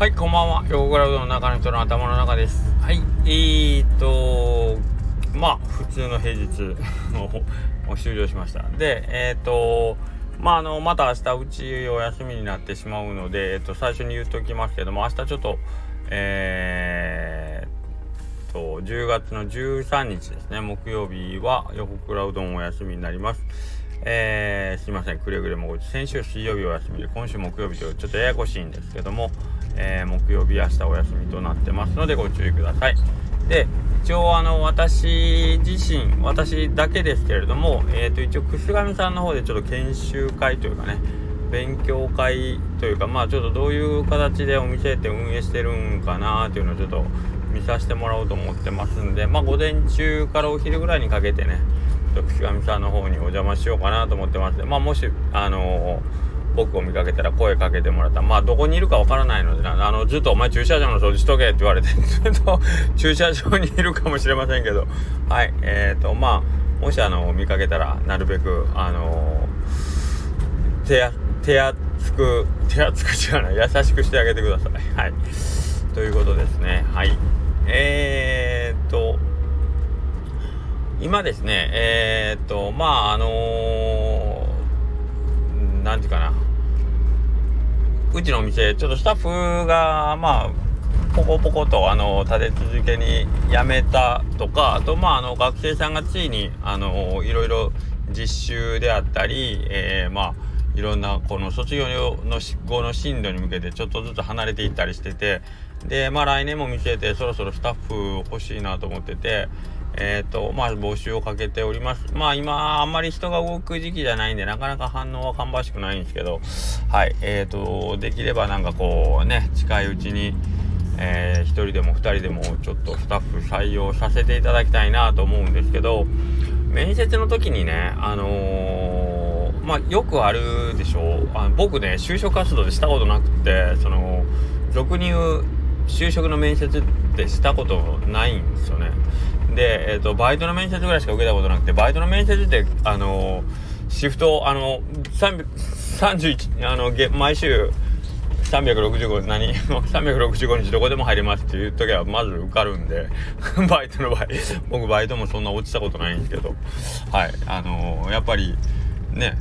はい、こんばんは。ヨーグラウドの中の人の頭の中です。はい、えーと、まあ、普通の平日を 終了しました。で、えーと、まあ、あの、また明日うちお休みになってしまうので、えっと、最初に言っておきますけども、明日ちょっと、えーと、10月の13日ですね、木曜日は横倉うどんお休みになります。えー、すいません、くれぐれも先週水曜日お休みで、今週木曜日とちょっとややこしいんですけども、えー、木曜日明日お休みとなってますのでご注意ください。で、一応あの、私自身、私だけですけれども、えっ、ー、と、一応、くすがみさんの方でちょっと研修会というかね、勉強会というか、まあちょっとどういう形でお店って運営してるんかなっていうのをちょっと見させてもらおうと思ってますんで、まあ午前中からお昼ぐらいにかけてね、くがみさんの方にお邪魔しようかなと思ってますまあもし、あのー僕を見かけたら声かけてもらった。まあどこにいるかわからないのであのずっと「お前駐車場の掃除しとけ」って言われて ずっと駐車場にいるかもしれませんけど。はいえーとまあもしあの見かけたらなるべくあの、手手厚く手厚く違うな優しくしてあげてください。はい。ということですね。はい。えーと今ですねえーとまああのー何て言うかな。うちのお店ちょっとスタッフがまあポコポコとあの立て続けに辞めたとかあとまああの学生さんがついにあのいろいろ実習であったり、えー、まあいろんなこの卒業の執行の進路に向けてちょっとずつ離れていったりしててでまあ来年も見据えてそろそろスタッフ欲しいなと思っててえ、ー、と、まあ、募集をかけております。まあ、今、あんまり人が動く時期じゃないんで、なかなか反応は芳しくないんですけど、はい、え、ー、と、できればなんかこう、ね、近いうちに、えー、1人でも2人でもちょっとスタッフ採用させていただきたいなと思うんですけど、面接の時にね、あのー、まあ、よくあるでしょう。あ僕ね、就職活動でしたことなくて、その、俗に言う就職の面接ってしたことないんですよね。で、えーと、バイトの面接ぐらいしか受けたことなくてバイトの面接ってあのシフトあの31あの毎週365何 365日どこでも入れますって言っとけばまず受かるんで バイトの場合僕バイトもそんな落ちたことないんですけどはいあのー、やっぱりね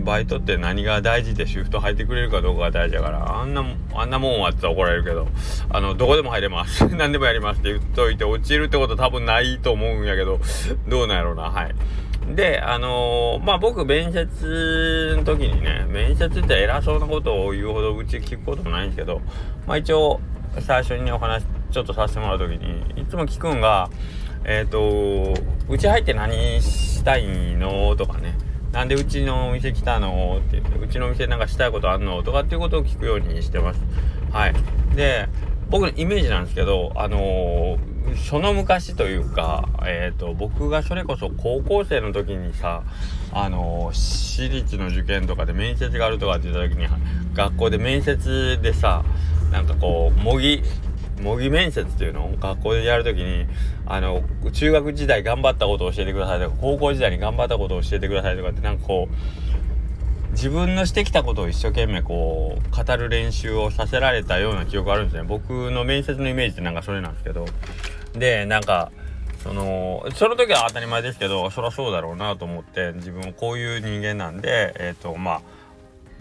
バイトって何が大事でシフト入ってくれるかどうかが大事だからあんなあんなもんはって怒られるけどあのどこでも入れます。何でもやりますって言っといて落ちるってこと多分ないと思うんやけどどうなんやろうな。はい。であのー、まあ僕面接の時にね面接って偉そうなことを言うほどうち聞くこともないんですけどまあ一応最初にねお話ちょっとさせてもらう時にいつも聞くんがえっ、ー、とうち入って何したいの？とかね。なんでうちのお店来たのって言って、うちのお店なんかしたいことあんのとかっていうことを聞くようにしてます。はい。で、僕のイメージなんですけど、あのー、その昔というか、えっ、ー、と、僕がそれこそ高校生の時にさ、あのー、私立の受験とかで面接があるとかって言った時に、学校で面接でさ、なんかこう、模擬、模擬面接っていうのを学校でやるときに、あの、中学時代頑張ったことを教えてくださいとか、高校時代に頑張ったことを教えてくださいとかって、なんかこう、自分のしてきたことを一生懸命こう、語る練習をさせられたような記憶があるんですね。僕の面接のイメージってなんかそれなんですけど。で、なんか、その、その時は当たり前ですけど、そりゃそうだろうなと思って、自分もこういう人間なんで、えっ、ー、と、まあ、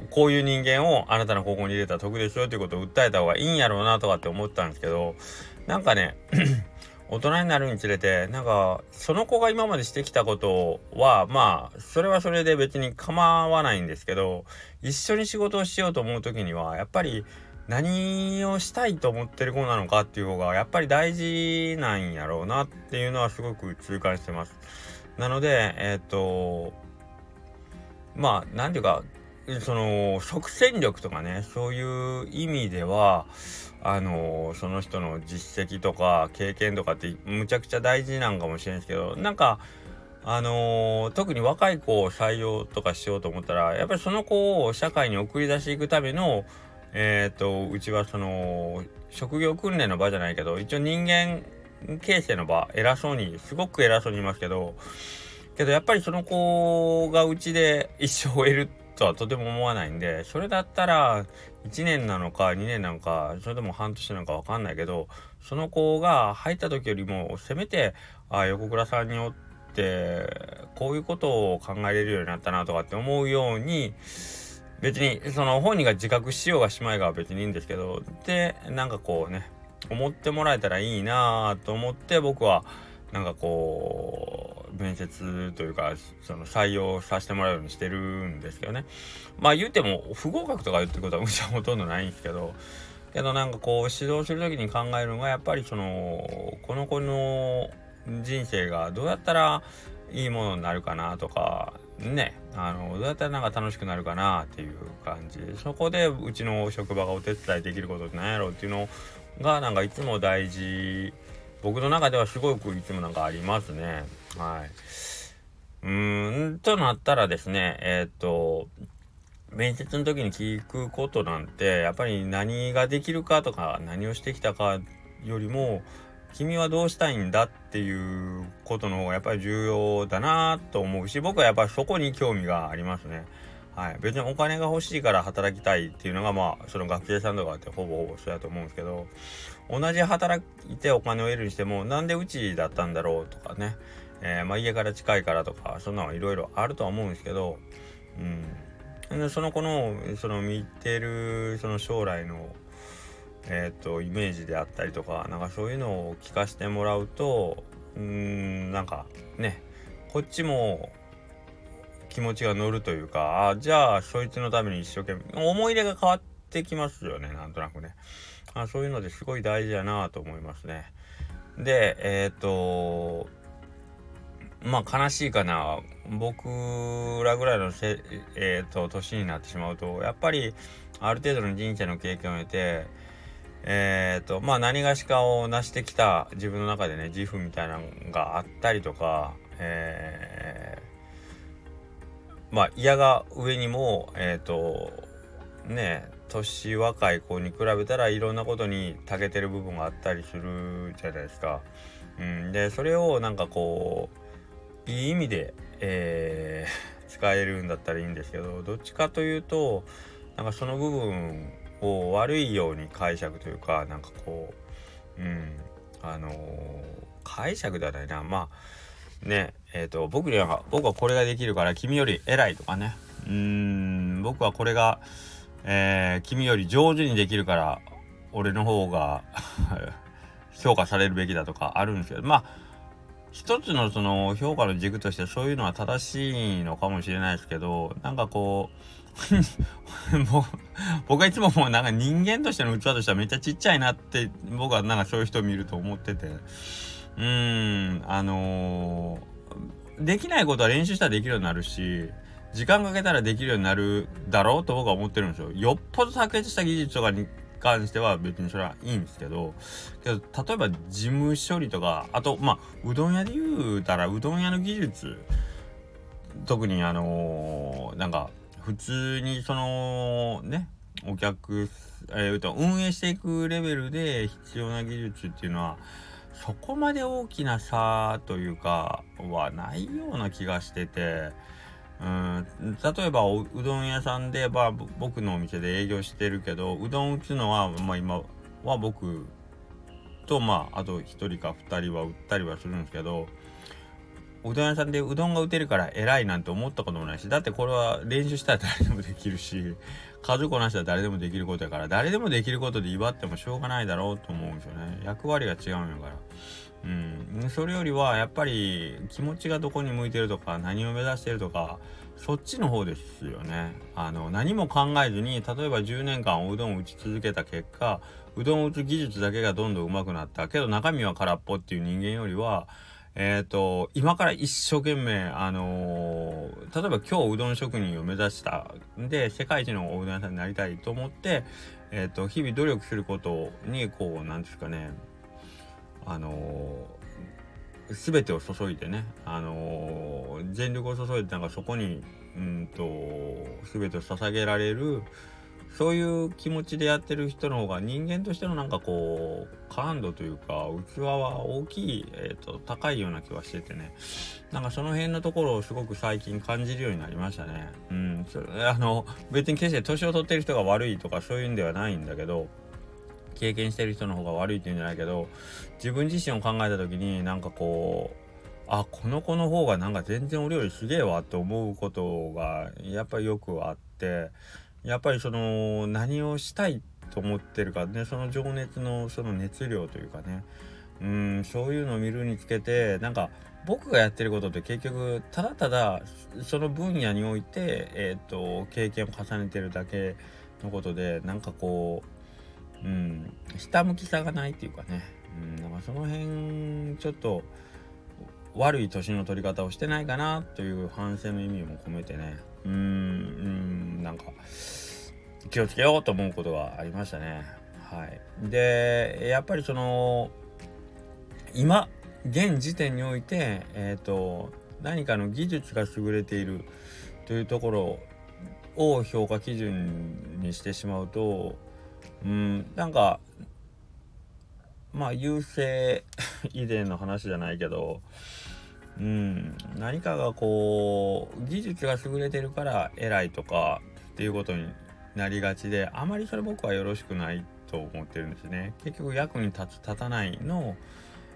こういう人間をあなたの高校に入れたら得ですよということを訴えた方がいいんやろうなとかって思ったんですけどなんかね 大人になるにつれてなんかその子が今までしてきたことはまあそれはそれで別に構わないんですけど一緒に仕事をしようと思う時にはやっぱり何をしたいと思ってる子なのかっていう方がやっぱり大事なんやろうなっていうのはすごく痛感してます。なのでえっ、とまあ何ていうかその即戦力とかねそういう意味ではあのその人の実績とか経験とかってむちゃくちゃ大事なんかもしれないですけどなんかあの特に若い子を採用とかしようと思ったらやっぱりその子を社会に送り出していくためのえっ、ー、とうちはその職業訓練の場じゃないけど一応人間形成の場偉そうにすごく偉そうに言いますけどけどやっぱりその子がうちで一生を得るってとはとても思わないんでそれだったら1年なのか2年なのかそれでも半年なのか分かんないけどその子が入った時よりもせめてあ横倉さんによってこういうことを考えれるようになったなとかって思うように別にその本人が自覚しようがしまいが別にいいんですけどでなんかこうね思ってもらえたらいいなと思って僕はなんかこう面接というかその採用させてもらうようにしてるんですけどね。まあ言うても不合格とか言ってことはむしろほとんどないんですけどけどなんかこう指導する時に考えるのがやっぱりそのこの子の人生がどうやったらいいものになるかなとかね。あのどうやったらなんか楽しくなるかなっていう感じ。そこでうちの職場がお手伝いできることって何やろうっていうのがなんかいつも大事。僕の中ではすごくいつもなんかありますね。はい。うーんとなったらですねえー、っと面接の時に聞くことなんてやっぱり何ができるかとか何をしてきたかよりも君はどうしたいんだっていうことの方がやっぱり重要だなと思うし僕はやっぱりそこに興味がありますね。はい、別にお金が欲しいから働きたいっていうのがまあその学生さんとかってほぼほぼそうやと思うんですけど同じ働いてお金を得るにしてもなんでうちだったんだろうとかね、えー、まあ家から近いからとかそんなのいろいろあるとは思うんですけど、うん、でその子のその見てるその将来のえっ、ー、とイメージであったりとかなんかそういうのを聞かせてもらうとうんなんかねこっちも気持ちが乗るというかあじゃあそいつのために一生懸命思い入れが変わってきますよねなんとなくね。あそういうのですごい大事やなと思いますね。でえっ、ー、とまあ悲しいかな僕らぐらいのせ、えーと年になってしまうとやっぱりある程度の人生の経験を得てえ、ー、とまあ何がしかを成してきた自分の中でね自負みたいなのがあったりとか、えー、まあ嫌が上にもえっ、ー、とね年若い子に比べたらいろんなことに長けてる部分があったりするじゃないですか。うん、でそれをなんかこういい意味で、えー、使えるんだったらいいんですけどどっちかというとなんかその部分を悪いように解釈というかなんかこううんあのー、解釈ではないなまあねえっ、ー、と僕には僕はこれができるから君より偉いとかね。うん僕はこれが、えー、君より上手にできるから俺の方が 評価されるべきだとかあるんですけど。まあ一つのその評価の軸としてそういうのは正しいのかもしれないですけどなんかこう 僕はいつももうなんか人間としての器としてはめっちゃちっちゃいなって僕はなんかそういう人を見ると思っててうーんあのー、できないことは練習したらできるようになるし時間かけたらできるようになるだろうと僕は思ってるんですよ。よっぽど卓越した技術とかに関しては別にそれはいいんですけどけど例えば事務処理とかあとまあうどん屋で言うたらうどん屋の技術特にあのー、なんか普通にそのねお客、えー、と運営していくレベルで必要な技術っていうのはそこまで大きな差というかはないような気がしてて。うん、例えばうどん屋さんで、まあ、僕のお店で営業してるけどうどん打つのは、まあ、今は僕とまああと1人か2人は売ったりはするんですけどうどん屋さんでうどんが打てるから偉いなんて思ったこともないしだってこれは練習したら誰でもできるし数こなしたら誰でもできることやから誰でもできることで祝ってもしょうがないだろうと思うんですよね。役割が違うんやから。うん。それよりはやっぱり気持ちがどこに向いてるとか何を目指してるとかそっちの方ですよね。あの何も考えずに例えば10年間おうどんを打ち続けた結果うどんを打つ技術だけがどんどん上手くなった。けど中身は空っぽっていう人間よりはえっ、ー、と、今から一生懸命、あのー、例えば今日うどん職人を目指した。んで、世界一のおうどん屋さんになりたいと思って、えっ、ー、と、日々努力することに、こう、なんですかね、あのー、全てを注いでね、あの全力を注いで、なんかそこに、うんと、全てを捧げられる、そういう気持ちでやってる人の方が人間としてのなんかこう感度というか器は大きい、えーと、高いような気はしててねなんかその辺のところをすごく最近感じるようになりましたね。うん、それあの別に決して年を取ってる人が悪いとかそういうんではないんだけど経験してる人の方が悪いっていうんじゃないけど自分自身を考えた時になんかこうあこの子の方がなんか全然俺よりすげえわって思うことがやっぱりよくあってやっぱりその何をしたいと思ってるかねその情熱のその熱量というかねうんそういうのを見るにつけてなんか僕がやってることって結局ただただその分野において、えーと、経験を重ねてるだけのことでなんかこう、うん、ひたむきさがないっていうかね、うん、なんかその辺ちょっと悪い年の取り方をしてないかなという反省の意味も込めてね。うーん。なんか気をつけようと思うことがありましたね。はい。でやっぱりその今現時点においてえっ、ー、と何かの技術が優れているというところを評価基準にしてしまうとうんなんかまあ優勢 遺伝の話じゃないけどうん、何かがこう技術が優れてるから偉いとかっていうことになりがちであまりそれ僕はよろしくないと思ってるんですね。結局役に立つ立たないの、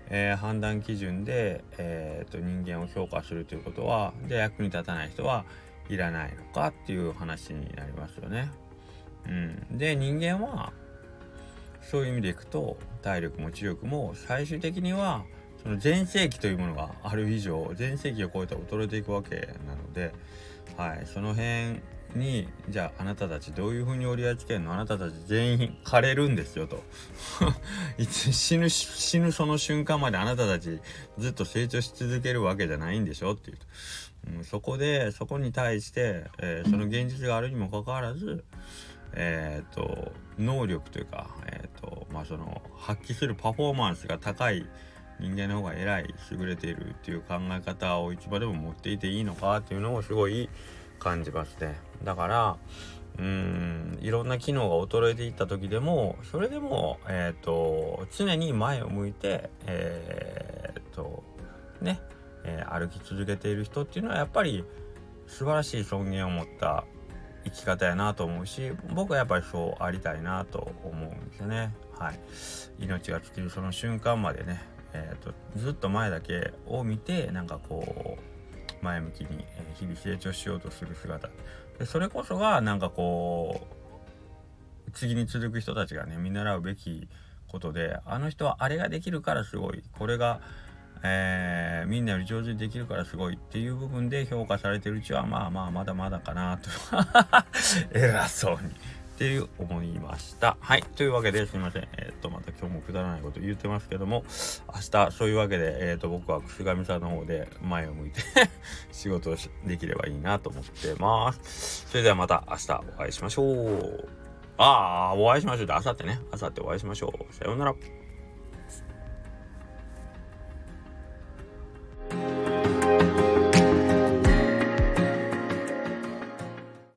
えー、判断基準で、えーと、人間を評価するということはじゃあ役に立たない人はいらないのかっていう話になりますよね。うん、で人間はそういう意味でいくと体力も知力も最終的にはその全盛期というものがある以上全盛期を超えて衰えていくわけなので、はい、その辺にじゃああなたたちどういうふうに折り合いつけるの？あなたたち全員枯れるんですよと。いつ死ぬ死ぬその瞬間まであなたたちずっと成長し続けるわけじゃないんでしょっていう、うん、そこでそこに対して、えー、その現実があるにもかかわらずえ、ー、と能力というか、えーとまあ、その発揮するパフォーマンスが高い人間の方が偉い優れているっていう考え方をいつまでも持っていていいのかっていうのをすごい感じますね。だからうんいろんな機能が衰えていった時でもそれでもえ、ー、と常に前を向いてえ、ー、とね、えー、歩き続けている人っていうのはやっぱり素晴らしい尊厳を持った生き方やなと思うし僕はやっぱりそうありたいなと思うんですよね。はい。命が尽きるその瞬間までねえーと、ずっと前だけを見てなんかこう前向きに、日々成長しようとする姿。でそれこそがなんかこう次に続く人たちがね見習うべきことであの人はあれができるからすごい。これが、えー、みんなより上手にできるからすごいっていう部分で評価されてるうちはまあまあまだまだかなと偉そうにっていう思いました。はい。というわけですいません。えっ、と、また今日もくだらないこと言ってますけども、明日、そういうわけで、えっ、と、僕はく上さんの方で前を向いて仕事をできればいいなと思ってます。それではまた明日お会いしましょう。ああ、お会いしましょうって、明後日ね。明後日お会いしましょう。さようなら。